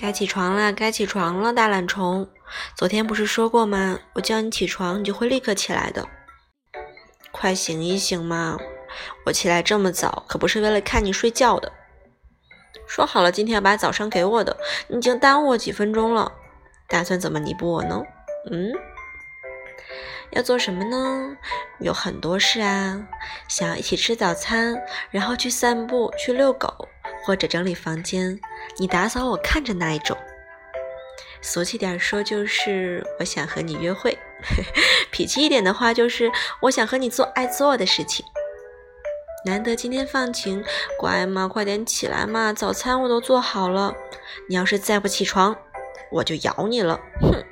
该起床了，该起床了，大懒虫。昨天不是说过吗？我叫你起床，你就会立刻起来的。快醒一醒嘛！我起来这么早，可不是为了看你睡觉的。说好了今天要把早上给我的，你已经耽误我几分钟了。打算怎么弥补我呢？嗯？要做什么呢？有很多事啊，想要一起吃早餐，然后去散步、去遛狗，或者整理房间，你打扫我看着那一种。俗气点说就是我想和你约会，脾气一点的话就是我想和你做爱做的事情。难得今天放晴，乖嘛，快点起来嘛，早餐我都做好了。你要是再不起床，我就咬你了，哼！